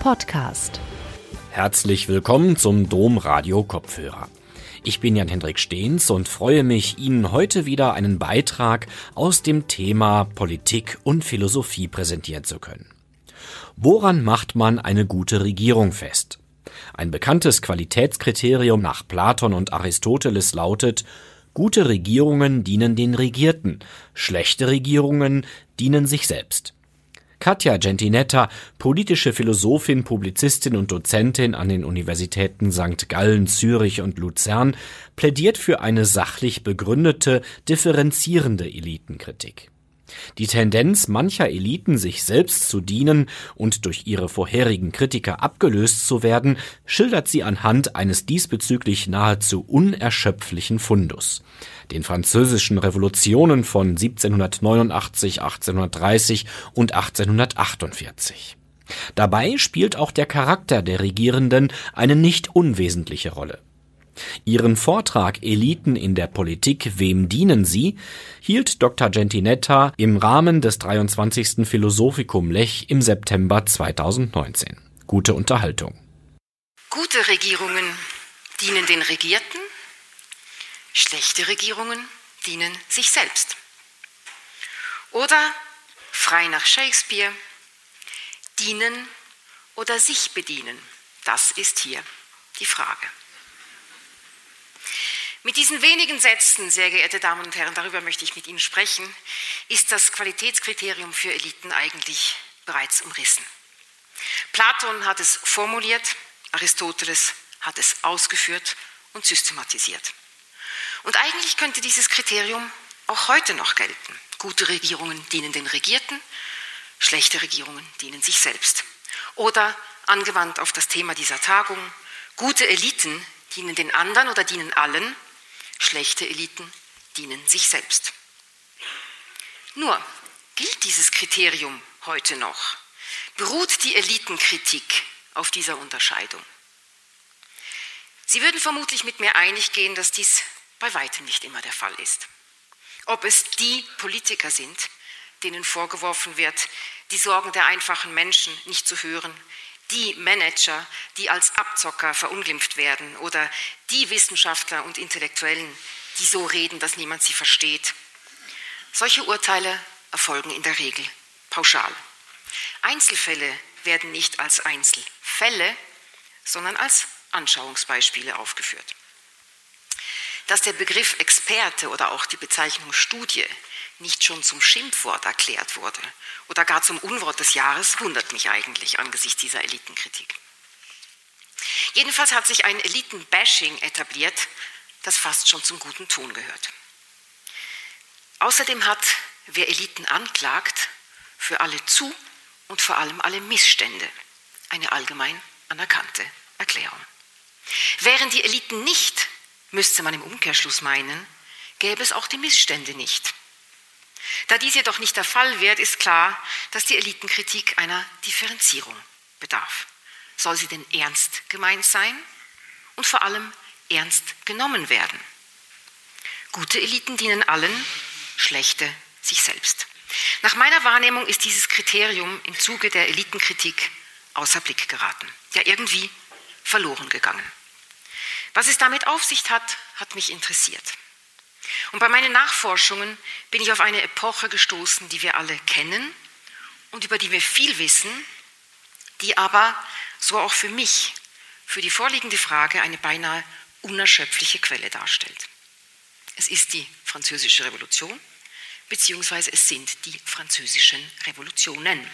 Podcast. Herzlich willkommen zum Domradio Kopfhörer. Ich bin Jan-Hendrik Stehns und freue mich, Ihnen heute wieder einen Beitrag aus dem Thema Politik und Philosophie präsentieren zu können. Woran macht man eine gute Regierung fest? Ein bekanntes Qualitätskriterium nach Platon und Aristoteles lautet, gute Regierungen dienen den Regierten, schlechte Regierungen dienen sich selbst. Katja Gentinetta, politische Philosophin, Publizistin und Dozentin an den Universitäten St. Gallen, Zürich und Luzern, plädiert für eine sachlich begründete, differenzierende Elitenkritik. Die Tendenz mancher Eliten, sich selbst zu dienen und durch ihre vorherigen Kritiker abgelöst zu werden, schildert sie anhand eines diesbezüglich nahezu unerschöpflichen Fundus. Den französischen Revolutionen von 1789, 1830 und 1848. Dabei spielt auch der Charakter der Regierenden eine nicht unwesentliche Rolle. Ihren Vortrag Eliten in der Politik, wem dienen sie? hielt Dr. Gentinetta im Rahmen des 23. Philosophikum Lech im September 2019. Gute Unterhaltung. Gute Regierungen dienen den Regierten, schlechte Regierungen dienen sich selbst. Oder, frei nach Shakespeare, dienen oder sich bedienen. Das ist hier die Frage. Mit diesen wenigen Sätzen, sehr geehrte Damen und Herren, darüber möchte ich mit Ihnen sprechen, ist das Qualitätskriterium für Eliten eigentlich bereits umrissen. Platon hat es formuliert, Aristoteles hat es ausgeführt und systematisiert. Und eigentlich könnte dieses Kriterium auch heute noch gelten. Gute Regierungen dienen den Regierten, schlechte Regierungen dienen sich selbst. Oder angewandt auf das Thema dieser Tagung, gute Eliten dienen den anderen oder dienen allen, Schlechte Eliten dienen sich selbst. Nur gilt dieses Kriterium heute noch? Beruht die Elitenkritik auf dieser Unterscheidung? Sie würden vermutlich mit mir einig gehen, dass dies bei weitem nicht immer der Fall ist. Ob es die Politiker sind, denen vorgeworfen wird, die Sorgen der einfachen Menschen nicht zu hören, die Manager, die als Abzocker verunglimpft werden oder die Wissenschaftler und Intellektuellen, die so reden, dass niemand sie versteht. Solche Urteile erfolgen in der Regel pauschal. Einzelfälle werden nicht als Einzelfälle, sondern als Anschauungsbeispiele aufgeführt. Dass der Begriff Experte oder auch die Bezeichnung Studie nicht schon zum Schimpfwort erklärt wurde oder gar zum Unwort des Jahres, wundert mich eigentlich angesichts dieser Elitenkritik. Jedenfalls hat sich ein Elitenbashing etabliert, das fast schon zum guten Ton gehört. Außerdem hat, wer Eliten anklagt, für alle Zu- und vor allem alle Missstände eine allgemein anerkannte Erklärung. Wären die Eliten nicht, müsste man im Umkehrschluss meinen, gäbe es auch die Missstände nicht. Da dies jedoch nicht der Fall wird, ist klar, dass die Elitenkritik einer Differenzierung bedarf. Soll sie denn ernst gemeint sein und vor allem ernst genommen werden? Gute Eliten dienen allen, schlechte sich selbst. Nach meiner Wahrnehmung ist dieses Kriterium im Zuge der Elitenkritik außer Blick geraten, ja irgendwie verloren gegangen. Was es damit auf sich hat, hat mich interessiert. Und bei meinen Nachforschungen bin ich auf eine Epoche gestoßen, die wir alle kennen und über die wir viel wissen, die aber, so auch für mich, für die vorliegende Frage eine beinahe unerschöpfliche Quelle darstellt. Es ist die Französische Revolution, beziehungsweise es sind die französischen Revolutionen.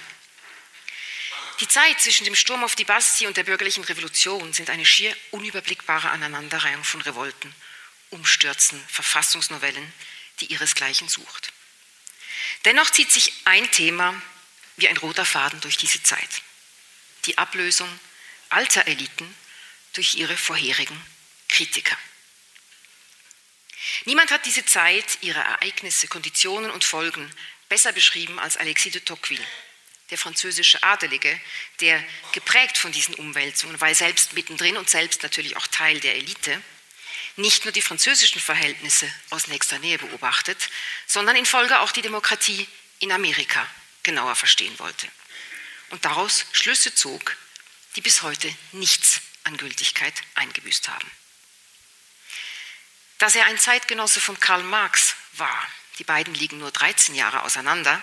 Die Zeit zwischen dem Sturm auf die Bastille und der bürgerlichen Revolution sind eine schier unüberblickbare Aneinanderreihung von Revolten Umstürzen, Verfassungsnovellen, die ihresgleichen sucht. Dennoch zieht sich ein Thema wie ein roter Faden durch diese Zeit. Die Ablösung alter Eliten durch ihre vorherigen Kritiker. Niemand hat diese Zeit, ihre Ereignisse, Konditionen und Folgen besser beschrieben als Alexis de Tocqueville, der französische Adelige, der geprägt von diesen Umwälzungen, weil selbst mittendrin und selbst natürlich auch Teil der Elite, nicht nur die französischen Verhältnisse aus nächster Nähe beobachtet, sondern in Folge auch die Demokratie in Amerika genauer verstehen wollte. Und daraus Schlüsse zog, die bis heute nichts an Gültigkeit eingebüßt haben. Dass er ein Zeitgenosse von Karl Marx war, die beiden liegen nur 13 Jahre auseinander,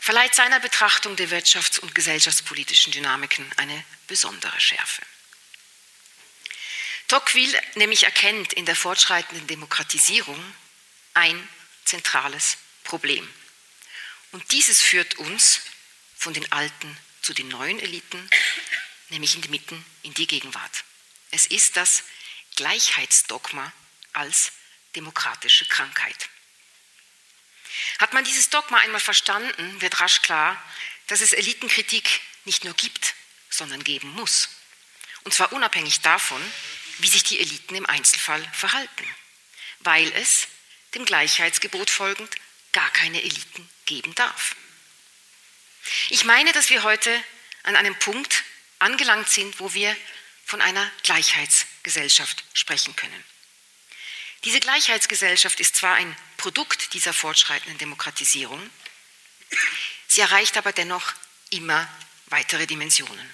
verleiht seiner Betrachtung der wirtschafts- und gesellschaftspolitischen Dynamiken eine besondere Schärfe. Tocqueville nämlich erkennt in der fortschreitenden Demokratisierung ein zentrales Problem. Und dieses führt uns von den alten zu den neuen Eliten, nämlich Mitten in die Gegenwart. Es ist das Gleichheitsdogma als demokratische Krankheit. Hat man dieses Dogma einmal verstanden, wird rasch klar, dass es Elitenkritik nicht nur gibt, sondern geben muss. Und zwar unabhängig davon, wie sich die Eliten im Einzelfall verhalten, weil es dem Gleichheitsgebot folgend gar keine Eliten geben darf. Ich meine, dass wir heute an einem Punkt angelangt sind, wo wir von einer Gleichheitsgesellschaft sprechen können. Diese Gleichheitsgesellschaft ist zwar ein Produkt dieser fortschreitenden Demokratisierung, sie erreicht aber dennoch immer weitere Dimensionen.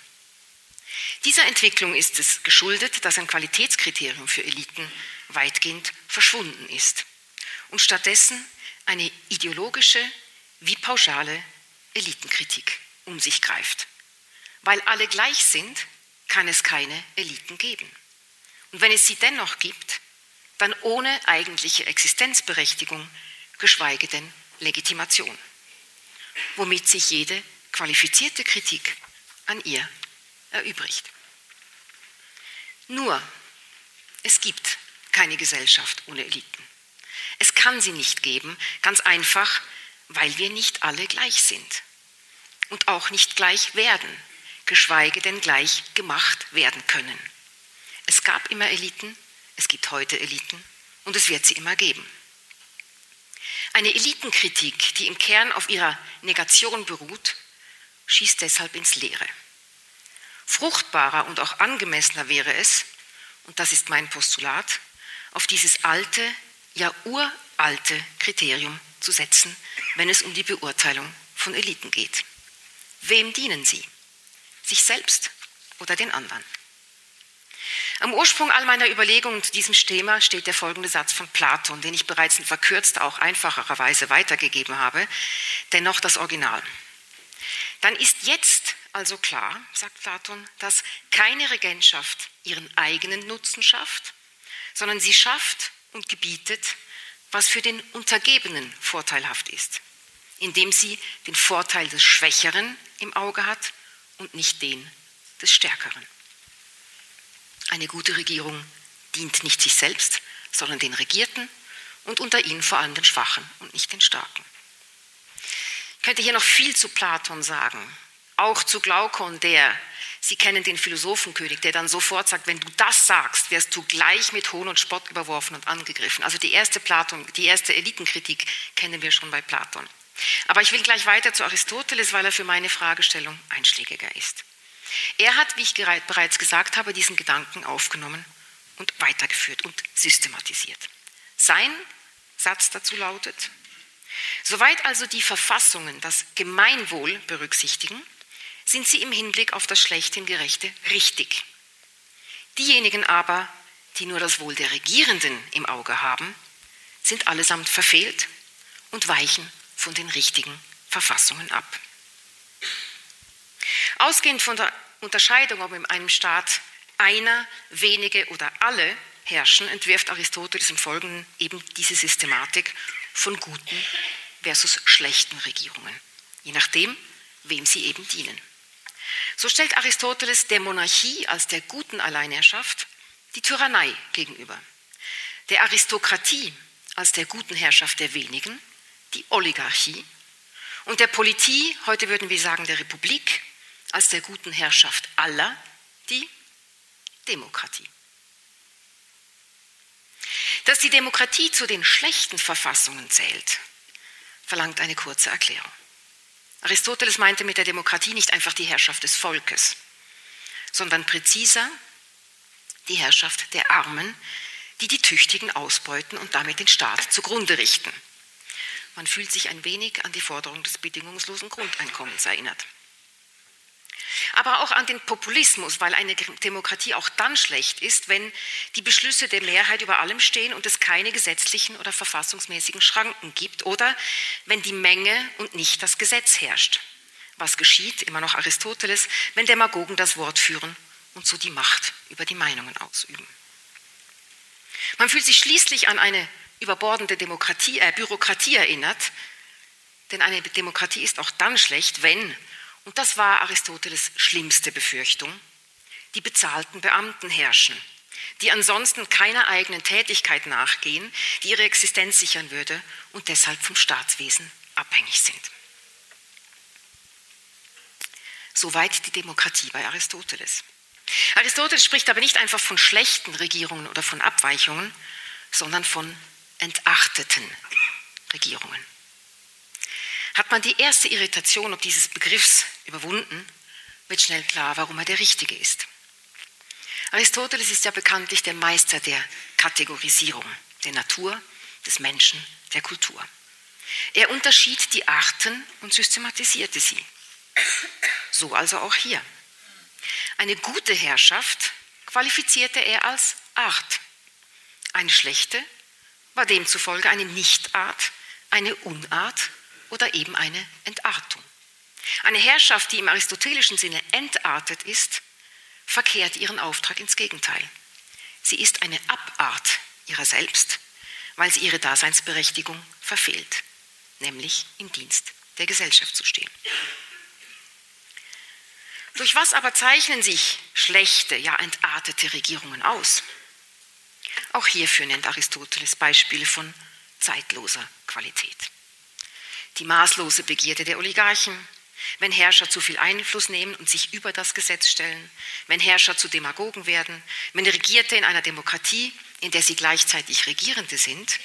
Dieser Entwicklung ist es geschuldet, dass ein Qualitätskriterium für Eliten weitgehend verschwunden ist und stattdessen eine ideologische wie pauschale Elitenkritik um sich greift. Weil alle gleich sind, kann es keine Eliten geben. Und wenn es sie dennoch gibt, dann ohne eigentliche Existenzberechtigung, geschweige denn Legitimation, womit sich jede qualifizierte Kritik an ihr erübrigt. Nur, es gibt keine Gesellschaft ohne Eliten. Es kann sie nicht geben, ganz einfach, weil wir nicht alle gleich sind und auch nicht gleich werden, geschweige denn gleich gemacht werden können. Es gab immer Eliten, es gibt heute Eliten und es wird sie immer geben. Eine Elitenkritik, die im Kern auf ihrer Negation beruht, schießt deshalb ins Leere. Fruchtbarer und auch angemessener wäre es, und das ist mein Postulat, auf dieses alte, ja uralte Kriterium zu setzen, wenn es um die Beurteilung von Eliten geht. Wem dienen sie? Sich selbst oder den anderen? Am Ursprung all meiner Überlegungen zu diesem Thema steht der folgende Satz von Platon, den ich bereits in verkürzter, auch einfacherer Weise weitergegeben habe, dennoch das Original. Dann ist jetzt also klar, sagt Platon, dass keine Regentschaft ihren eigenen Nutzen schafft, sondern sie schafft und gebietet, was für den Untergebenen vorteilhaft ist, indem sie den Vorteil des Schwächeren im Auge hat und nicht den des Stärkeren. Eine gute Regierung dient nicht sich selbst, sondern den Regierten und unter ihnen vor allem den Schwachen und nicht den Starken. Ich könnte hier noch viel zu Platon sagen, auch zu Glaukon, der, Sie kennen den Philosophenkönig, der dann sofort sagt, wenn du das sagst, wirst du gleich mit Hohn und Spott überworfen und angegriffen. Also die erste Platon, die erste Elitenkritik kennen wir schon bei Platon. Aber ich will gleich weiter zu Aristoteles, weil er für meine Fragestellung einschlägiger ist. Er hat, wie ich bereits gesagt habe, diesen Gedanken aufgenommen und weitergeführt und systematisiert. Sein Satz dazu lautet, soweit also die Verfassungen das Gemeinwohl berücksichtigen, sind sie im Hinblick auf das schlechthin Gerechte richtig. Diejenigen aber, die nur das Wohl der Regierenden im Auge haben, sind allesamt verfehlt und weichen von den richtigen Verfassungen ab. Ausgehend von der Unterscheidung, ob in einem Staat einer, wenige oder alle herrschen, entwirft Aristoteles im Folgenden eben diese Systematik von guten versus schlechten Regierungen, je nachdem, wem sie eben dienen. So stellt Aristoteles der Monarchie als der guten Alleinherrschaft die Tyrannei gegenüber, der Aristokratie als der guten Herrschaft der wenigen die Oligarchie und der Politie, heute würden wir sagen der Republik, als der guten Herrschaft aller die Demokratie. Dass die Demokratie zu den schlechten Verfassungen zählt, verlangt eine kurze Erklärung. Aristoteles meinte mit der Demokratie nicht einfach die Herrschaft des Volkes, sondern präziser die Herrschaft der Armen, die die Tüchtigen ausbeuten und damit den Staat zugrunde richten. Man fühlt sich ein wenig an die Forderung des bedingungslosen Grundeinkommens erinnert. Aber auch an den Populismus, weil eine Demokratie auch dann schlecht ist, wenn die Beschlüsse der Mehrheit über allem stehen und es keine gesetzlichen oder verfassungsmäßigen Schranken gibt oder wenn die Menge und nicht das Gesetz herrscht. Was geschieht, immer noch Aristoteles, wenn Demagogen das Wort führen und so die Macht über die Meinungen ausüben. Man fühlt sich schließlich an eine überbordende Demokratie, äh, Bürokratie erinnert, denn eine Demokratie ist auch dann schlecht, wenn, und das war Aristoteles schlimmste Befürchtung, die bezahlten Beamten herrschen, die ansonsten keiner eigenen Tätigkeit nachgehen, die ihre Existenz sichern würde und deshalb vom Staatswesen abhängig sind. Soweit die Demokratie bei Aristoteles. Aristoteles spricht aber nicht einfach von schlechten Regierungen oder von Abweichungen, sondern von entachteten Regierungen. Hat man die erste Irritation ob dieses Begriffs überwunden, wird schnell klar, warum er der Richtige ist. Aristoteles ist ja bekanntlich der Meister der Kategorisierung der Natur, des Menschen, der Kultur. Er unterschied die Arten und systematisierte sie. So also auch hier. Eine gute Herrschaft qualifizierte er als Art. Eine schlechte war demzufolge eine Nichtart, eine Unart oder eben eine Entartung. Eine Herrschaft, die im aristotelischen Sinne entartet ist, verkehrt ihren Auftrag ins Gegenteil. Sie ist eine Abart ihrer selbst, weil sie ihre Daseinsberechtigung verfehlt, nämlich im Dienst der Gesellschaft zu stehen. Durch was aber zeichnen sich schlechte, ja entartete Regierungen aus? Auch hierfür nennt Aristoteles Beispiele von zeitloser Qualität. Die maßlose Begierde der Oligarchen, wenn Herrscher zu viel Einfluss nehmen und sich über das Gesetz stellen, wenn Herrscher zu Demagogen werden, wenn Regierte in einer Demokratie, in der sie gleichzeitig Regierende sind,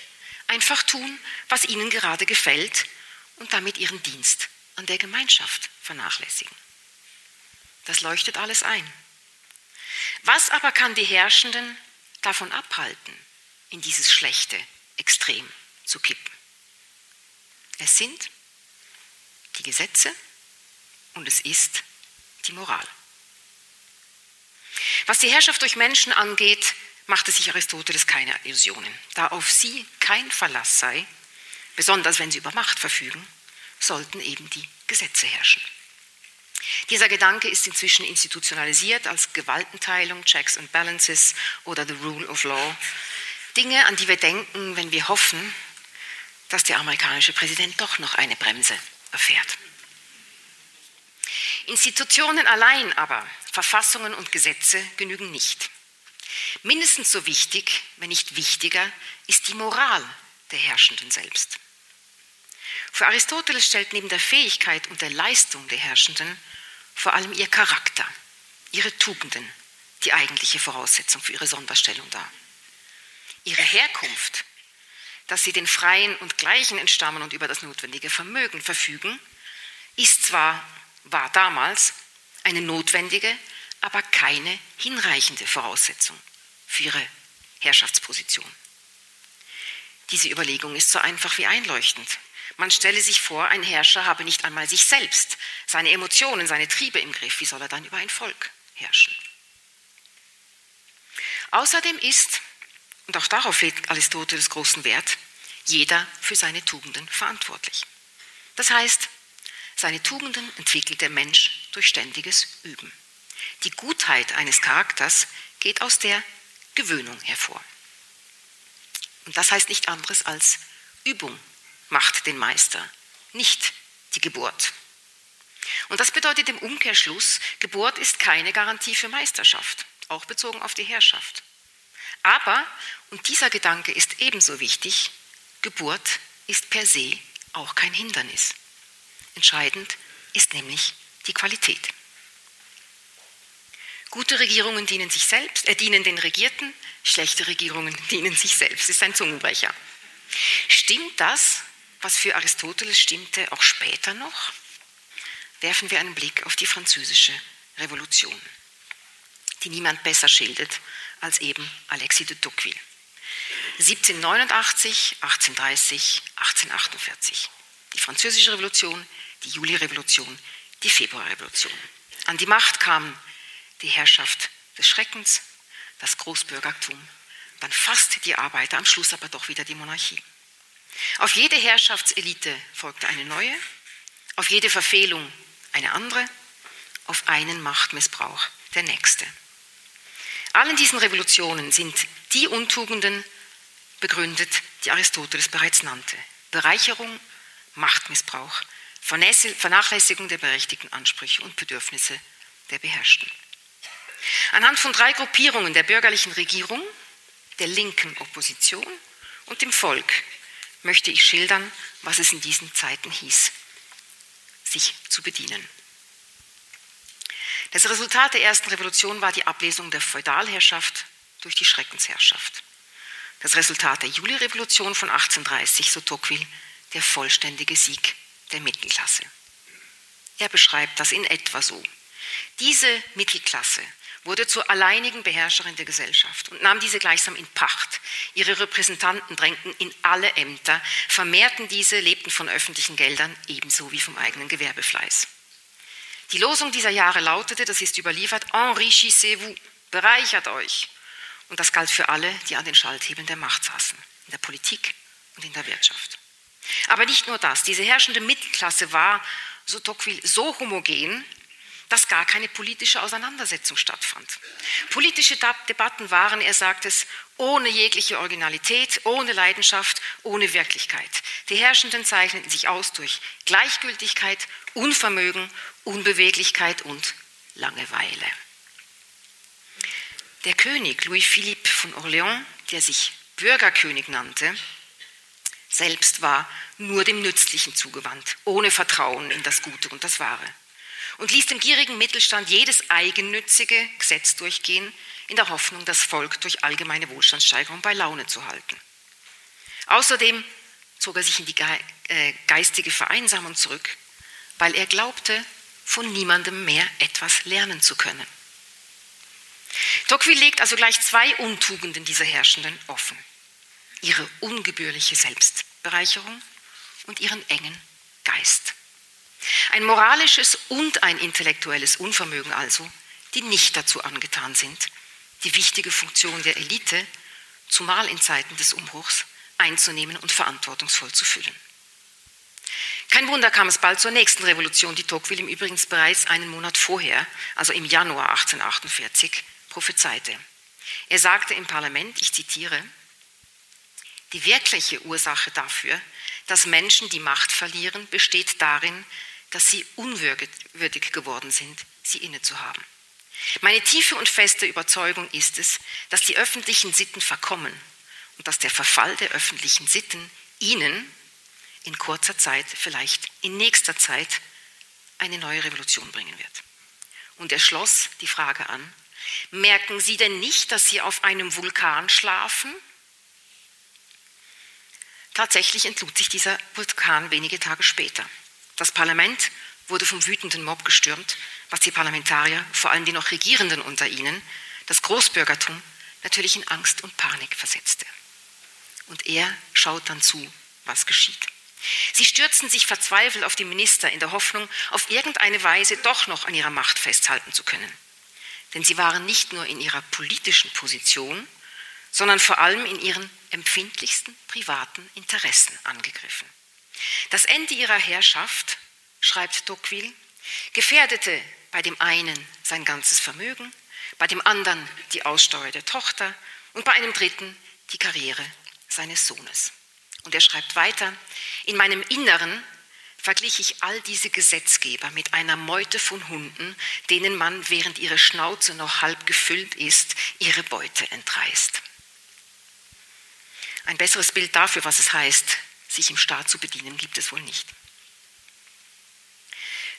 einfach tun, was ihnen gerade gefällt und damit ihren Dienst an der Gemeinschaft vernachlässigen. Das leuchtet alles ein. Was aber kann die Herrschenden davon abhalten, in dieses schlechte Extrem zu kippen? Es sind die Gesetze und es ist die Moral. Was die Herrschaft durch Menschen angeht, machte sich Aristoteles keine Illusionen. Da auf sie kein Verlass sei, besonders wenn sie über Macht verfügen, sollten eben die Gesetze herrschen. Dieser Gedanke ist inzwischen institutionalisiert als Gewaltenteilung, Checks and Balances oder the Rule of Law. Dinge, an die wir denken, wenn wir hoffen, dass der amerikanische Präsident doch noch eine Bremse erfährt. Institutionen allein aber, Verfassungen und Gesetze genügen nicht. Mindestens so wichtig, wenn nicht wichtiger, ist die Moral der Herrschenden selbst. Für Aristoteles stellt neben der Fähigkeit und der Leistung der Herrschenden vor allem ihr Charakter, ihre Tugenden die eigentliche Voraussetzung für ihre Sonderstellung dar. Ihre Herkunft, dass sie den Freien und Gleichen entstammen und über das notwendige Vermögen verfügen, ist zwar, war damals, eine notwendige, aber keine hinreichende Voraussetzung für ihre Herrschaftsposition. Diese Überlegung ist so einfach wie einleuchtend. Man stelle sich vor, ein Herrscher habe nicht einmal sich selbst, seine Emotionen, seine Triebe im Griff. Wie soll er dann über ein Volk herrschen? Außerdem ist, und auch darauf legt Aristoteles großen Wert, jeder für seine Tugenden verantwortlich. Das heißt, seine Tugenden entwickelt der Mensch durch ständiges Üben. Die Gutheit eines Charakters geht aus der Gewöhnung hervor. Und das heißt nicht anderes als Übung macht den Meister, nicht die Geburt. Und das bedeutet im Umkehrschluss, Geburt ist keine Garantie für Meisterschaft, auch bezogen auf die Herrschaft. Aber, und dieser Gedanke ist ebenso wichtig, Geburt ist per se auch kein Hindernis. Entscheidend ist nämlich die Qualität. Gute Regierungen dienen sich selbst, äh, dienen den Regierten, schlechte Regierungen dienen sich selbst. Das ist ein Zungenbrecher. Stimmt das, was für Aristoteles stimmte, auch später noch? Werfen wir einen Blick auf die französische Revolution, die niemand besser schildert als eben Alexis de Tocqueville. 1789, 1830, 1848. Die französische Revolution, die Juli-Revolution, die Februarrevolution. An die Macht kam die Herrschaft des Schreckens, das Großbürgertum, dann fast die Arbeiter, am Schluss aber doch wieder die Monarchie. Auf jede Herrschaftselite folgte eine neue, auf jede Verfehlung eine andere, auf einen Machtmissbrauch der nächste. Allen diesen Revolutionen sind die Untugenden begründet, die Aristoteles bereits nannte. Bereicherung, Machtmissbrauch, Vernachlässigung der berechtigten Ansprüche und Bedürfnisse der Beherrschten. Anhand von drei Gruppierungen der bürgerlichen Regierung, der linken Opposition und dem Volk möchte ich schildern, was es in diesen Zeiten hieß, sich zu bedienen. Das Resultat der ersten Revolution war die Ablesung der Feudalherrschaft durch die Schreckensherrschaft. Das Resultat der Julirevolution von 1830, so Tocqueville, der vollständige Sieg der Mittelklasse. Er beschreibt das in etwa so. Diese Mittelklasse wurde zur alleinigen Beherrscherin der Gesellschaft und nahm diese gleichsam in Pacht. Ihre Repräsentanten drängten in alle Ämter, vermehrten diese, lebten von öffentlichen Geldern ebenso wie vom eigenen Gewerbefleiß. Die Losung dieser Jahre lautete, das ist überliefert, enrichissez-vous, bereichert euch. Und das galt für alle, die an den Schalthebeln der Macht saßen, in der Politik und in der Wirtschaft. Aber nicht nur das, diese herrschende Mittelklasse war, so Tocqueville, so homogen, dass gar keine politische Auseinandersetzung stattfand. Politische Debatten waren, er sagt es, ohne jegliche Originalität, ohne Leidenschaft, ohne Wirklichkeit. Die Herrschenden zeichneten sich aus durch Gleichgültigkeit, Unvermögen, Unbeweglichkeit und Langeweile. Der König Louis Philippe von Orléans, der sich Bürgerkönig nannte, selbst war nur dem Nützlichen zugewandt, ohne Vertrauen in das Gute und das Wahre und ließ dem gierigen Mittelstand jedes eigennützige Gesetz durchgehen, in der Hoffnung, das Volk durch allgemeine Wohlstandssteigerung bei Laune zu halten. Außerdem zog er sich in die äh, geistige Vereinsamung zurück, weil er glaubte, von niemandem mehr etwas lernen zu können. Tocqueville legt also gleich zwei Untugenden dieser Herrschenden offen. Ihre ungebührliche Selbstbereicherung und ihren engen Geist. Ein moralisches und ein intellektuelles Unvermögen also, die nicht dazu angetan sind, die wichtige Funktion der Elite, zumal in Zeiten des Umbruchs, einzunehmen und verantwortungsvoll zu füllen. Kein Wunder kam es bald zur nächsten Revolution, die Tocqueville im Übrigen bereits einen Monat vorher, also im Januar 1848, prophezeite. Er sagte im Parlament, ich zitiere, die wirkliche Ursache dafür, dass Menschen die Macht verlieren, besteht darin, dass sie unwürdig geworden sind, sie innezuhaben. Meine tiefe und feste Überzeugung ist es, dass die öffentlichen Sitten verkommen und dass der Verfall der öffentlichen Sitten ihnen in kurzer Zeit, vielleicht in nächster Zeit, eine neue Revolution bringen wird. Und er schloss die Frage an, merken Sie denn nicht, dass Sie auf einem Vulkan schlafen? Tatsächlich entlud sich dieser Vulkan wenige Tage später. Das Parlament wurde vom wütenden Mob gestürmt, was die Parlamentarier, vor allem die noch Regierenden unter ihnen, das Großbürgertum natürlich in Angst und Panik versetzte. Und er schaut dann zu, was geschieht. Sie stürzten sich verzweifelt auf die Minister in der Hoffnung, auf irgendeine Weise doch noch an ihrer Macht festhalten zu können. Denn sie waren nicht nur in ihrer politischen Position, sondern vor allem in ihren empfindlichsten privaten Interessen angegriffen. Das Ende ihrer Herrschaft, schreibt Tocqueville, gefährdete bei dem einen sein ganzes Vermögen, bei dem anderen die Aussteuer der Tochter und bei einem dritten die Karriere seines Sohnes. Und er schreibt weiter, in meinem Inneren verglich ich all diese Gesetzgeber mit einer Meute von Hunden, denen man, während ihre Schnauze noch halb gefüllt ist, ihre Beute entreißt. Ein besseres Bild dafür, was es heißt, sich im Staat zu bedienen, gibt es wohl nicht.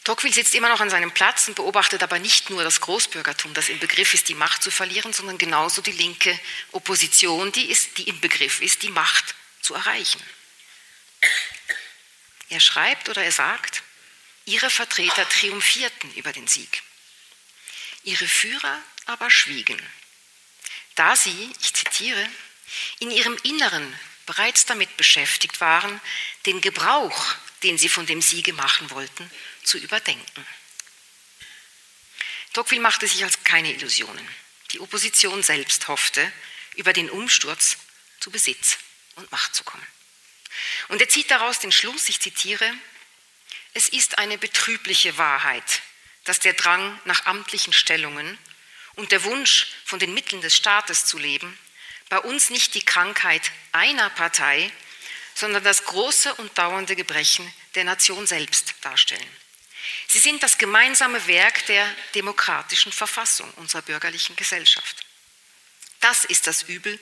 Tocqueville sitzt immer noch an seinem Platz und beobachtet aber nicht nur das Großbürgertum, das im Begriff ist, die Macht zu verlieren, sondern genauso die linke Opposition, die, ist, die im Begriff ist, die Macht zu erreichen. Er schreibt oder er sagt, ihre Vertreter triumphierten über den Sieg. Ihre Führer aber schwiegen, da sie, ich zitiere, in ihrem Inneren bereits damit beschäftigt waren, den Gebrauch, den sie von dem Siege machen wollten, zu überdenken. Tocqueville machte sich als keine Illusionen. Die Opposition selbst hoffte, über den Umsturz zu Besitz und Macht zu kommen. Und er zieht daraus den Schluss, ich zitiere, es ist eine betrübliche Wahrheit, dass der Drang nach amtlichen Stellungen und der Wunsch, von den Mitteln des Staates zu leben, bei uns nicht die Krankheit einer Partei, sondern das große und dauernde Gebrechen der Nation selbst darstellen. Sie sind das gemeinsame Werk der demokratischen Verfassung unserer bürgerlichen Gesellschaft. Das ist das Übel,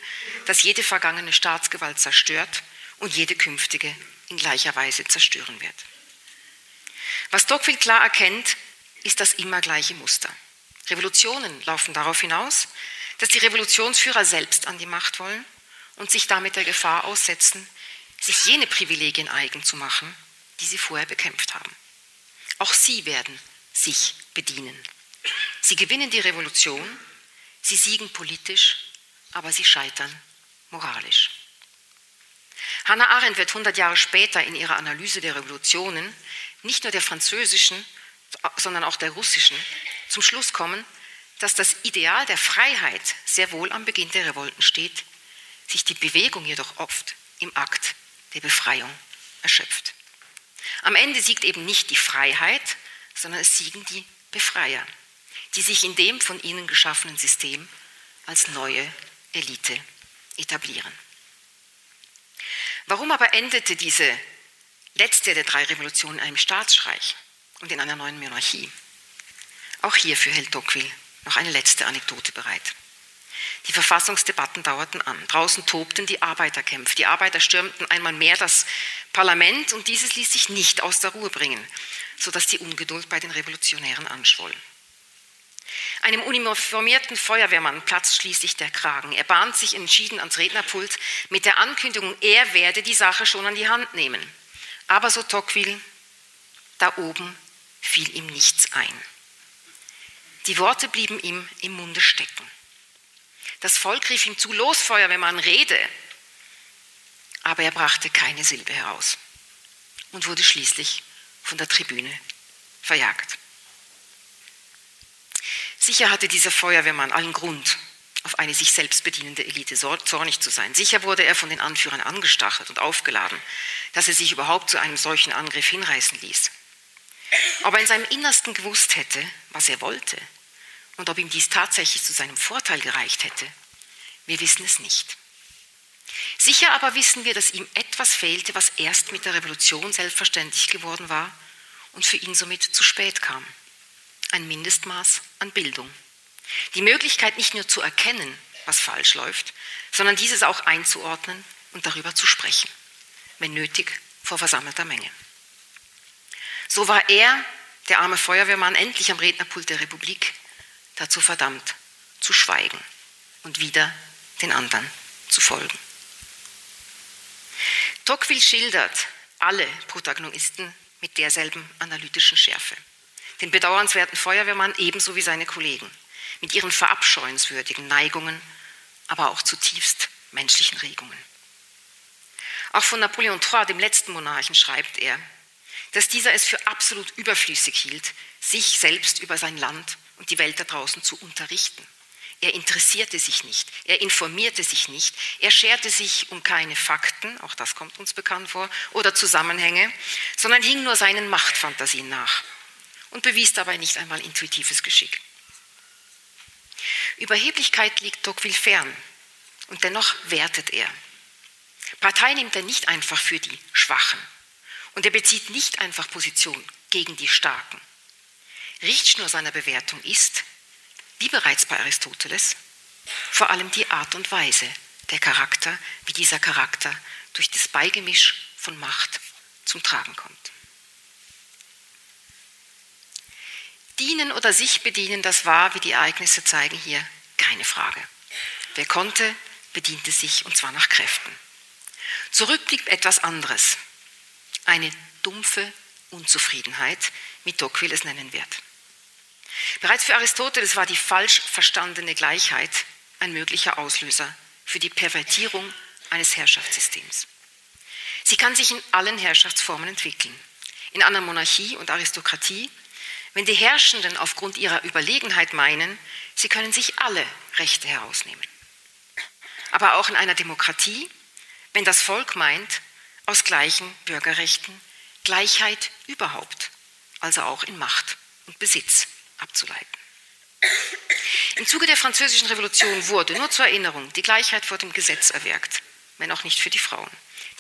das jede vergangene Staatsgewalt zerstört und jede künftige in gleicher Weise zerstören wird. Was Tocqueville klar erkennt, ist das immer gleiche Muster. Revolutionen laufen darauf hinaus, dass die Revolutionsführer selbst an die Macht wollen und sich damit der Gefahr aussetzen, sich jene Privilegien eigen zu machen, die sie vorher bekämpft haben. Auch sie werden sich bedienen. Sie gewinnen die Revolution, sie siegen politisch, aber sie scheitern moralisch. Hannah Arendt wird 100 Jahre später in ihrer Analyse der Revolutionen, nicht nur der französischen, sondern auch der russischen, zum Schluss kommen, dass das Ideal der Freiheit sehr wohl am Beginn der Revolten steht, sich die Bewegung jedoch oft im Akt der Befreiung erschöpft. Am Ende siegt eben nicht die Freiheit, sondern es siegen die Befreier, die sich in dem von ihnen geschaffenen System als neue Elite etablieren. Warum aber endete diese letzte der drei Revolutionen in einem Staatsstreich und in einer neuen Monarchie? Auch hierfür hält Tocqueville noch eine letzte Anekdote bereit. Die Verfassungsdebatten dauerten an. Draußen tobten die Arbeiterkämpfe. Die Arbeiter stürmten einmal mehr das Parlament und dieses ließ sich nicht aus der Ruhe bringen, sodass die Ungeduld bei den Revolutionären anschwoll. Einem uniformierten Feuerwehrmann platzt schließlich der Kragen. Er bahnt sich entschieden ans Rednerpult mit der Ankündigung, er werde die Sache schon an die Hand nehmen. Aber so Tocqueville, da oben fiel ihm nichts ein. Die Worte blieben ihm im Munde stecken. Das Volk rief ihm zu, los Feuerwehrmann, rede. Aber er brachte keine Silbe heraus und wurde schließlich von der Tribüne verjagt. Sicher hatte dieser Feuerwehrmann allen Grund, auf eine sich selbst bedienende Elite zornig zu sein. Sicher wurde er von den Anführern angestachelt und aufgeladen, dass er sich überhaupt zu einem solchen Angriff hinreißen ließ. Ob er in seinem Innersten gewusst hätte, was er wollte und ob ihm dies tatsächlich zu seinem Vorteil gereicht hätte, wir wissen es nicht. Sicher aber wissen wir, dass ihm etwas fehlte, was erst mit der Revolution selbstverständlich geworden war und für ihn somit zu spät kam ein Mindestmaß an Bildung. Die Möglichkeit, nicht nur zu erkennen, was falsch läuft, sondern dieses auch einzuordnen und darüber zu sprechen, wenn nötig vor versammelter Menge. So war er, der arme Feuerwehrmann, endlich am Rednerpult der Republik dazu verdammt, zu schweigen und wieder den anderen zu folgen. Tocqueville schildert alle Protagonisten mit derselben analytischen Schärfe den bedauernswerten Feuerwehrmann ebenso wie seine Kollegen, mit ihren verabscheuenswürdigen Neigungen, aber auch zutiefst menschlichen Regungen. Auch von Napoleon III, dem letzten Monarchen, schreibt er, dass dieser es für absolut überflüssig hielt, sich selbst über sein Land und die Welt da draußen zu unterrichten. Er interessierte sich nicht, er informierte sich nicht, er scherte sich um keine Fakten, auch das kommt uns bekannt vor, oder Zusammenhänge, sondern hing nur seinen Machtfantasien nach und bewies dabei nicht einmal intuitives Geschick. Überheblichkeit liegt Tocqueville fern und dennoch wertet er. Partei nimmt er nicht einfach für die Schwachen und er bezieht nicht einfach Position gegen die Starken. Richtschnur seiner Bewertung ist, wie bereits bei Aristoteles, vor allem die Art und Weise, der Charakter, wie dieser Charakter durch das Beigemisch von Macht zum Tragen kommt. Dienen oder sich bedienen, das war, wie die Ereignisse zeigen, hier keine Frage. Wer konnte, bediente sich und zwar nach Kräften. Zurück blieb etwas anderes. Eine dumpfe Unzufriedenheit, wie Tocqueville es nennen wird. Bereits für Aristoteles war die falsch verstandene Gleichheit ein möglicher Auslöser für die Pervertierung eines Herrschaftssystems. Sie kann sich in allen Herrschaftsformen entwickeln. In einer Monarchie und Aristokratie wenn die Herrschenden aufgrund ihrer Überlegenheit meinen, sie können sich alle Rechte herausnehmen. Aber auch in einer Demokratie, wenn das Volk meint, aus gleichen Bürgerrechten Gleichheit überhaupt, also auch in Macht und Besitz abzuleiten. Im Zuge der Französischen Revolution wurde, nur zur Erinnerung, die Gleichheit vor dem Gesetz erwirkt, wenn auch nicht für die Frauen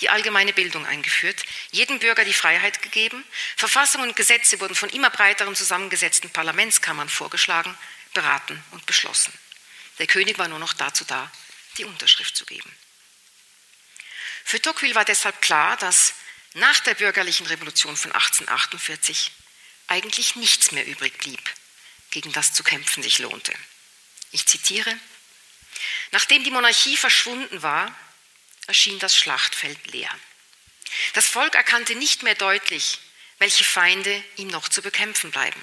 die allgemeine Bildung eingeführt, jedem Bürger die Freiheit gegeben, Verfassung und Gesetze wurden von immer breiteren zusammengesetzten Parlamentskammern vorgeschlagen, beraten und beschlossen. Der König war nur noch dazu da, die Unterschrift zu geben. Für Tocqueville war deshalb klar, dass nach der bürgerlichen Revolution von 1848 eigentlich nichts mehr übrig blieb, gegen das zu kämpfen sich lohnte. Ich zitiere, Nachdem die Monarchie verschwunden war, erschien das Schlachtfeld leer. Das Volk erkannte nicht mehr deutlich, welche Feinde ihm noch zu bekämpfen bleiben.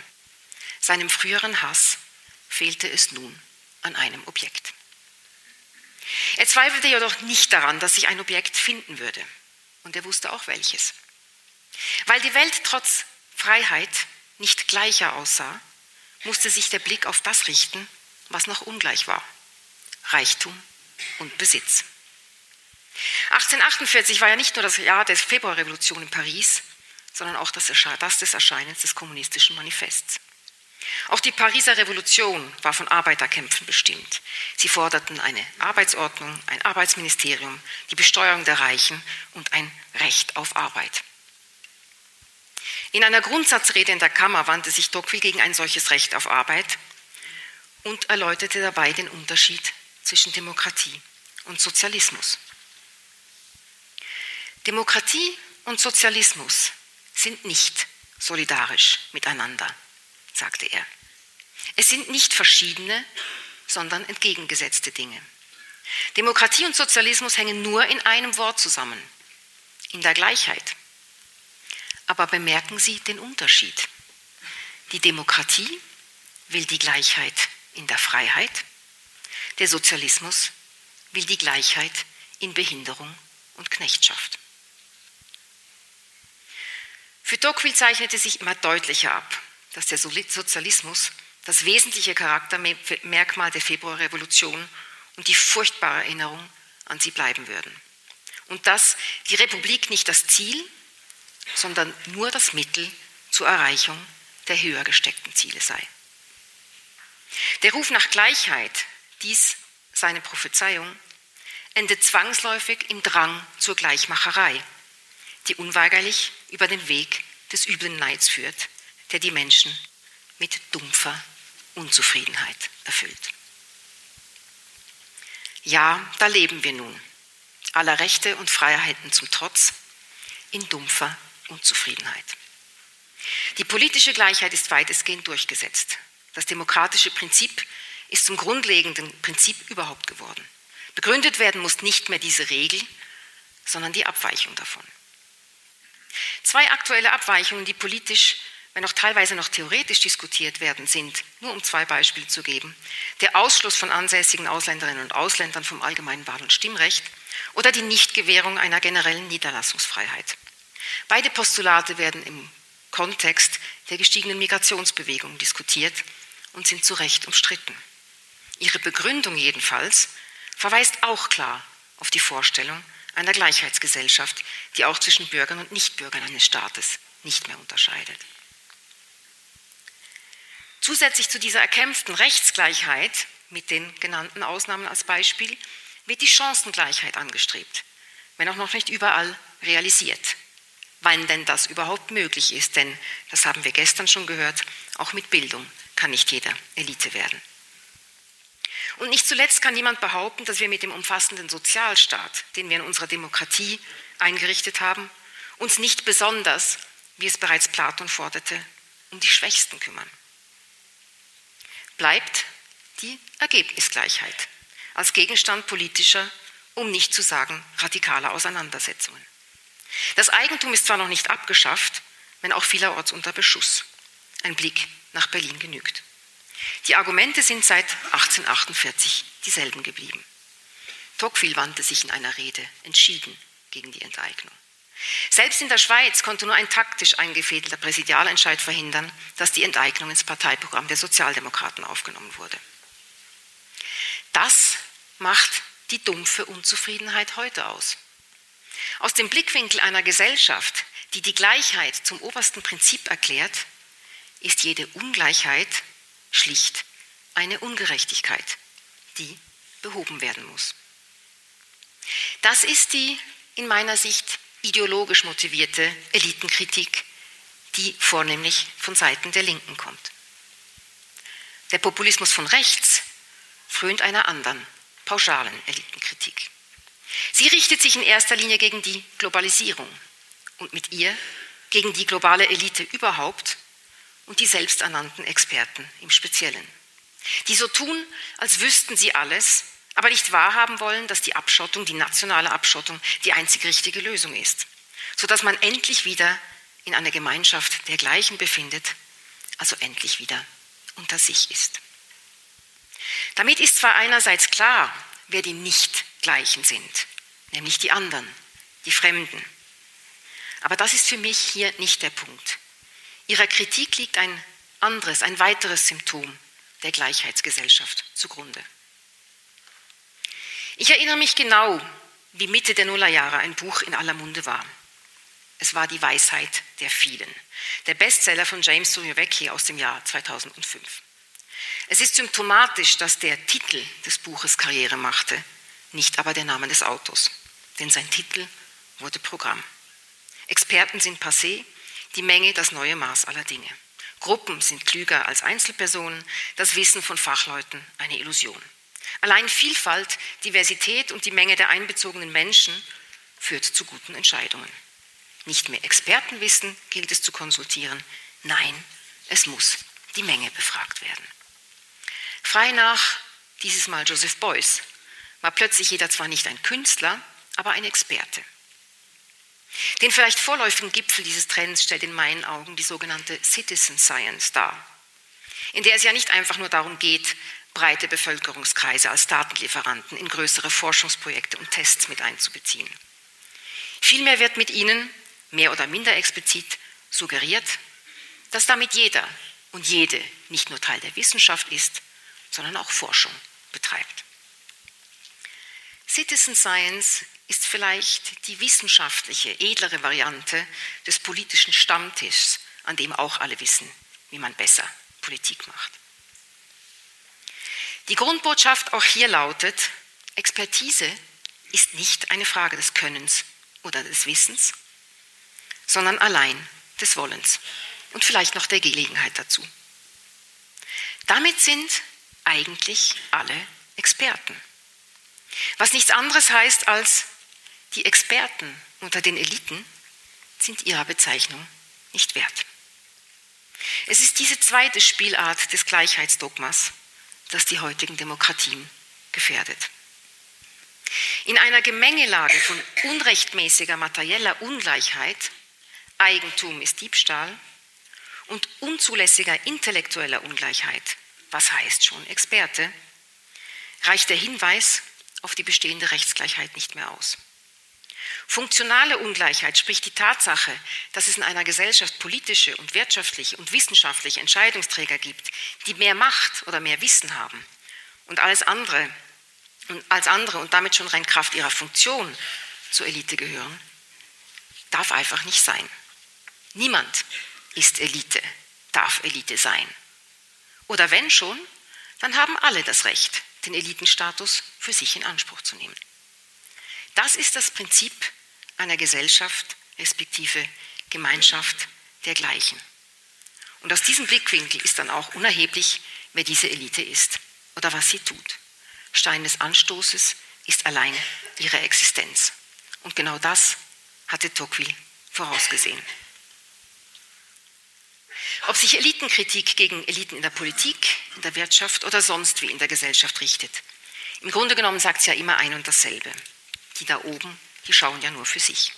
Seinem früheren Hass fehlte es nun an einem Objekt. Er zweifelte jedoch nicht daran, dass sich ein Objekt finden würde. Und er wusste auch welches. Weil die Welt trotz Freiheit nicht gleicher aussah, musste sich der Blick auf das richten, was noch ungleich war. Reichtum und Besitz. 1848 war ja nicht nur das Jahr der Februarrevolution in Paris, sondern auch das, das des Erscheinens des kommunistischen Manifests. Auch die Pariser Revolution war von Arbeiterkämpfen bestimmt. Sie forderten eine Arbeitsordnung, ein Arbeitsministerium, die Besteuerung der Reichen und ein Recht auf Arbeit. In einer Grundsatzrede in der Kammer wandte sich Tocqueville gegen ein solches Recht auf Arbeit und erläuterte dabei den Unterschied zwischen Demokratie und Sozialismus. Demokratie und Sozialismus sind nicht solidarisch miteinander, sagte er. Es sind nicht verschiedene, sondern entgegengesetzte Dinge. Demokratie und Sozialismus hängen nur in einem Wort zusammen, in der Gleichheit. Aber bemerken Sie den Unterschied. Die Demokratie will die Gleichheit in der Freiheit, der Sozialismus will die Gleichheit in Behinderung und Knechtschaft. Für Tocqueville zeichnete sich immer deutlicher ab, dass der Sozialismus das wesentliche Charaktermerkmal der Februarrevolution und die furchtbare Erinnerung an sie bleiben würden. Und dass die Republik nicht das Ziel, sondern nur das Mittel zur Erreichung der höher gesteckten Ziele sei. Der Ruf nach Gleichheit, dies seine Prophezeiung, endet zwangsläufig im Drang zur Gleichmacherei die unweigerlich über den Weg des üblen Neids führt, der die Menschen mit dumpfer Unzufriedenheit erfüllt. Ja, da leben wir nun, aller Rechte und Freiheiten zum Trotz, in dumpfer Unzufriedenheit. Die politische Gleichheit ist weitestgehend durchgesetzt. Das demokratische Prinzip ist zum grundlegenden Prinzip überhaupt geworden. Begründet werden muss nicht mehr diese Regel, sondern die Abweichung davon. Zwei aktuelle Abweichungen, die politisch, wenn auch teilweise noch theoretisch diskutiert werden, sind, nur um zwei Beispiele zu geben, der Ausschluss von ansässigen Ausländerinnen und Ausländern vom allgemeinen Wahl- und Stimmrecht oder die Nichtgewährung einer generellen Niederlassungsfreiheit. Beide Postulate werden im Kontext der gestiegenen Migrationsbewegung diskutiert und sind zu Recht umstritten. Ihre Begründung jedenfalls verweist auch klar auf die Vorstellung, einer Gleichheitsgesellschaft, die auch zwischen Bürgern und Nichtbürgern eines Staates nicht mehr unterscheidet. Zusätzlich zu dieser erkämpften Rechtsgleichheit, mit den genannten Ausnahmen als Beispiel, wird die Chancengleichheit angestrebt, wenn auch noch nicht überall realisiert. Wann denn das überhaupt möglich ist, denn, das haben wir gestern schon gehört, auch mit Bildung kann nicht jeder Elite werden. Und nicht zuletzt kann niemand behaupten, dass wir mit dem umfassenden Sozialstaat, den wir in unserer Demokratie eingerichtet haben, uns nicht besonders, wie es bereits Platon forderte, um die Schwächsten kümmern. Bleibt die Ergebnisgleichheit als Gegenstand politischer, um nicht zu sagen radikaler Auseinandersetzungen. Das Eigentum ist zwar noch nicht abgeschafft, wenn auch vielerorts unter Beschuss. Ein Blick nach Berlin genügt. Die Argumente sind seit 1848 dieselben geblieben. Tocqueville wandte sich in einer Rede entschieden gegen die Enteignung. Selbst in der Schweiz konnte nur ein taktisch eingefädelter Präsidialentscheid verhindern, dass die Enteignung ins Parteiprogramm der Sozialdemokraten aufgenommen wurde. Das macht die dumpfe Unzufriedenheit heute aus. Aus dem Blickwinkel einer Gesellschaft, die die Gleichheit zum obersten Prinzip erklärt, ist jede Ungleichheit schlicht eine Ungerechtigkeit, die behoben werden muss. Das ist die in meiner Sicht ideologisch motivierte Elitenkritik, die vornehmlich von Seiten der Linken kommt. Der Populismus von rechts frönt einer anderen, pauschalen Elitenkritik. Sie richtet sich in erster Linie gegen die Globalisierung und mit ihr gegen die globale Elite überhaupt und die selbsternannten Experten im Speziellen, die so tun, als wüssten sie alles, aber nicht wahrhaben wollen, dass die Abschottung, die nationale Abschottung, die einzig richtige Lösung ist, sodass man endlich wieder in einer Gemeinschaft der Gleichen befindet, also endlich wieder unter sich ist. Damit ist zwar einerseits klar, wer die Nicht-Gleichen sind, nämlich die anderen, die Fremden. Aber das ist für mich hier nicht der Punkt. Ihrer Kritik liegt ein anderes, ein weiteres Symptom der Gleichheitsgesellschaft zugrunde. Ich erinnere mich genau, wie Mitte der Nullerjahre ein Buch in aller Munde war. Es war Die Weisheit der vielen, der Bestseller von James Suriewecki aus dem Jahr 2005. Es ist symptomatisch, dass der Titel des Buches Karriere machte, nicht aber der Name des Autos, denn sein Titel wurde Programm. Experten sind passé, die Menge das neue Maß aller Dinge. Gruppen sind klüger als Einzelpersonen, das Wissen von Fachleuten eine Illusion. Allein Vielfalt, Diversität und die Menge der einbezogenen Menschen führt zu guten Entscheidungen. Nicht mehr Expertenwissen gilt es zu konsultieren, nein, es muss die Menge befragt werden. Frei nach, dieses Mal Joseph Beuys, war plötzlich jeder zwar nicht ein Künstler, aber ein Experte. Den vielleicht vorläufigen Gipfel dieses Trends stellt in meinen Augen die sogenannte Citizen Science dar, in der es ja nicht einfach nur darum geht, breite Bevölkerungskreise als Datenlieferanten in größere Forschungsprojekte und Tests mit einzubeziehen. Vielmehr wird mit ihnen, mehr oder minder explizit, suggeriert, dass damit jeder und jede nicht nur Teil der Wissenschaft ist, sondern auch Forschung betreibt. Citizen Science ist vielleicht die wissenschaftliche, edlere Variante des politischen Stammtischs, an dem auch alle wissen, wie man besser Politik macht. Die Grundbotschaft auch hier lautet, Expertise ist nicht eine Frage des Könnens oder des Wissens, sondern allein des Wollens und vielleicht noch der Gelegenheit dazu. Damit sind eigentlich alle Experten. Was nichts anderes heißt als, die Experten unter den Eliten sind ihrer Bezeichnung nicht wert. Es ist diese zweite Spielart des Gleichheitsdogmas, das die heutigen Demokratien gefährdet. In einer Gemengelage von unrechtmäßiger materieller Ungleichheit, Eigentum ist Diebstahl, und unzulässiger intellektueller Ungleichheit, was heißt schon Experte, reicht der Hinweis auf die bestehende Rechtsgleichheit nicht mehr aus. Funktionale Ungleichheit spricht die Tatsache, dass es in einer Gesellschaft politische und wirtschaftliche und wissenschaftliche Entscheidungsträger gibt, die mehr Macht oder mehr Wissen haben und alles andere als andere und damit schon rein Kraft ihrer Funktion zur Elite gehören, darf einfach nicht sein. Niemand ist Elite, darf Elite sein. Oder wenn schon, dann haben alle das Recht, den Elitenstatus für sich in Anspruch zu nehmen. Das ist das Prinzip einer Gesellschaft, respektive Gemeinschaft der Gleichen. Und aus diesem Blickwinkel ist dann auch unerheblich, wer diese Elite ist oder was sie tut. Stein des Anstoßes ist allein ihre Existenz. Und genau das hatte Tocqueville vorausgesehen. Ob sich Elitenkritik gegen Eliten in der Politik, in der Wirtschaft oder sonst wie in der Gesellschaft richtet. Im Grunde genommen sagt es ja immer ein und dasselbe die da oben, die schauen ja nur für sich.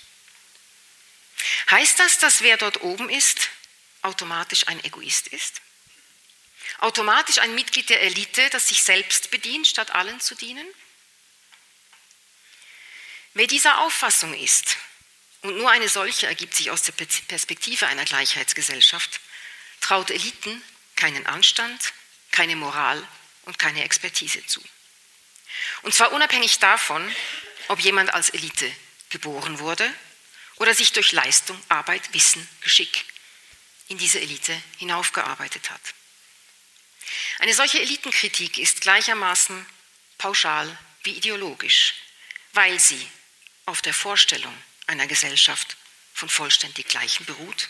Heißt das, dass wer dort oben ist, automatisch ein Egoist ist? Automatisch ein Mitglied der Elite, das sich selbst bedient, statt allen zu dienen? Wer dieser Auffassung ist, und nur eine solche ergibt sich aus der Perspektive einer Gleichheitsgesellschaft, traut Eliten keinen Anstand, keine Moral und keine Expertise zu. Und zwar unabhängig davon, ob jemand als Elite geboren wurde oder sich durch Leistung, Arbeit, Wissen, Geschick in diese Elite hinaufgearbeitet hat. Eine solche Elitenkritik ist gleichermaßen pauschal wie ideologisch, weil sie auf der Vorstellung einer Gesellschaft von vollständig Gleichen beruht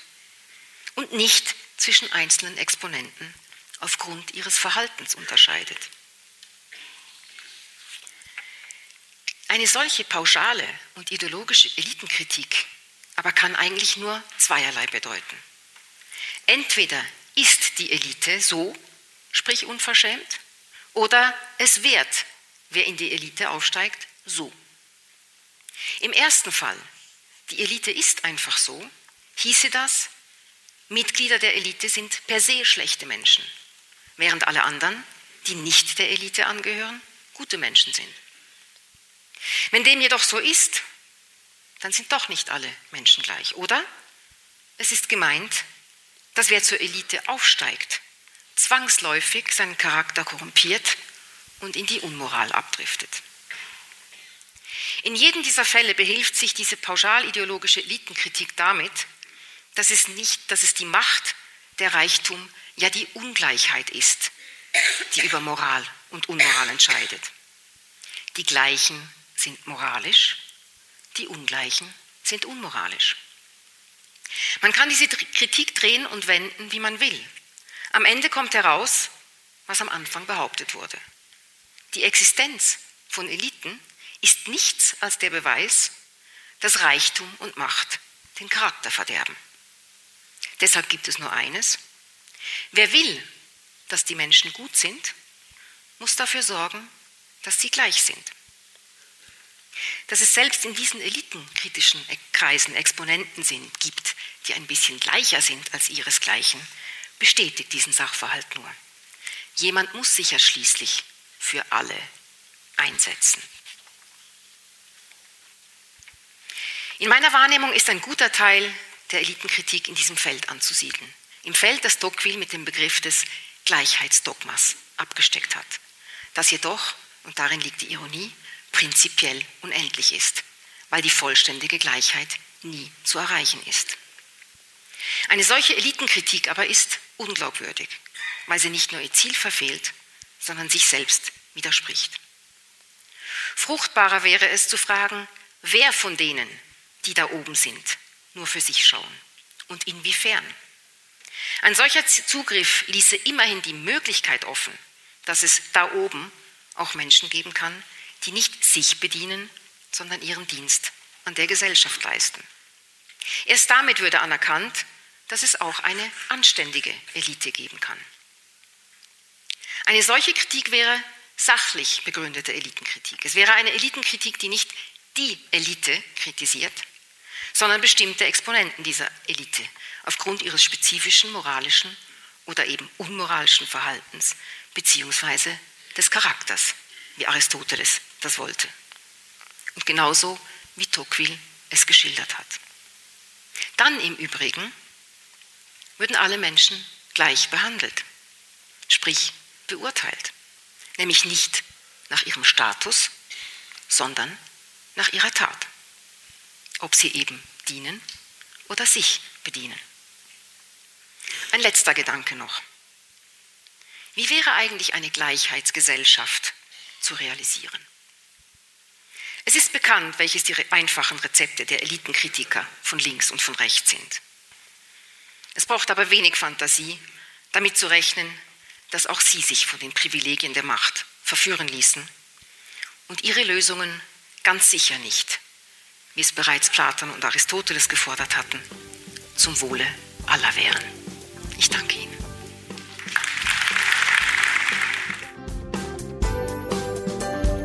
und nicht zwischen einzelnen Exponenten aufgrund ihres Verhaltens unterscheidet. Eine solche pauschale und ideologische Elitenkritik aber kann eigentlich nur zweierlei bedeuten. Entweder ist die Elite so, sprich unverschämt, oder es wird, wer in die Elite aufsteigt, so. Im ersten Fall, die Elite ist einfach so, hieße das, Mitglieder der Elite sind per se schlechte Menschen, während alle anderen, die nicht der Elite angehören, gute Menschen sind. Wenn dem jedoch so ist, dann sind doch nicht alle Menschen gleich, oder? Es ist gemeint, dass wer zur Elite aufsteigt, zwangsläufig seinen Charakter korrumpiert und in die Unmoral abdriftet. In jedem dieser Fälle behilft sich diese pauschalideologische Elitenkritik damit, dass es nicht, dass es die Macht, der Reichtum, ja die Ungleichheit ist, die über Moral und Unmoral entscheidet. Die Gleichen sind moralisch, die Ungleichen sind unmoralisch. Man kann diese Kritik drehen und wenden, wie man will. Am Ende kommt heraus, was am Anfang behauptet wurde. Die Existenz von Eliten ist nichts als der Beweis, dass Reichtum und Macht den Charakter verderben. Deshalb gibt es nur eines. Wer will, dass die Menschen gut sind, muss dafür sorgen, dass sie gleich sind. Dass es selbst in diesen elitenkritischen Kreisen Exponenten sind, gibt, die ein bisschen gleicher sind als ihresgleichen, bestätigt diesen Sachverhalt nur. Jemand muss sich ja schließlich für alle einsetzen. In meiner Wahrnehmung ist ein guter Teil der Elitenkritik in diesem Feld anzusiedeln. Im Feld, das Tocqueville mit dem Begriff des Gleichheitsdogmas abgesteckt hat. Das jedoch, und darin liegt die Ironie, prinzipiell unendlich ist, weil die vollständige Gleichheit nie zu erreichen ist. Eine solche Elitenkritik aber ist unglaubwürdig, weil sie nicht nur ihr Ziel verfehlt, sondern sich selbst widerspricht. Fruchtbarer wäre es zu fragen, wer von denen, die da oben sind, nur für sich schauen und inwiefern. Ein solcher Zugriff ließe immerhin die Möglichkeit offen, dass es da oben auch Menschen geben kann, die nicht sich bedienen, sondern ihren Dienst an der Gesellschaft leisten. Erst damit würde anerkannt, dass es auch eine anständige Elite geben kann. Eine solche Kritik wäre sachlich begründete Elitenkritik. Es wäre eine Elitenkritik, die nicht die Elite kritisiert, sondern bestimmte Exponenten dieser Elite aufgrund ihres spezifischen moralischen oder eben unmoralischen Verhaltens beziehungsweise des Charakters, wie Aristoteles das wollte. Und genauso wie Tocqueville es geschildert hat. Dann im Übrigen würden alle Menschen gleich behandelt, sprich beurteilt, nämlich nicht nach ihrem Status, sondern nach ihrer Tat, ob sie eben dienen oder sich bedienen. Ein letzter Gedanke noch. Wie wäre eigentlich eine Gleichheitsgesellschaft zu realisieren? Es ist bekannt, welches die einfachen Rezepte der Elitenkritiker von links und von rechts sind. Es braucht aber wenig Fantasie, damit zu rechnen, dass auch sie sich von den Privilegien der Macht verführen ließen und ihre Lösungen ganz sicher nicht, wie es bereits Platon und Aristoteles gefordert hatten, zum Wohle aller wären. Ich danke Ihnen.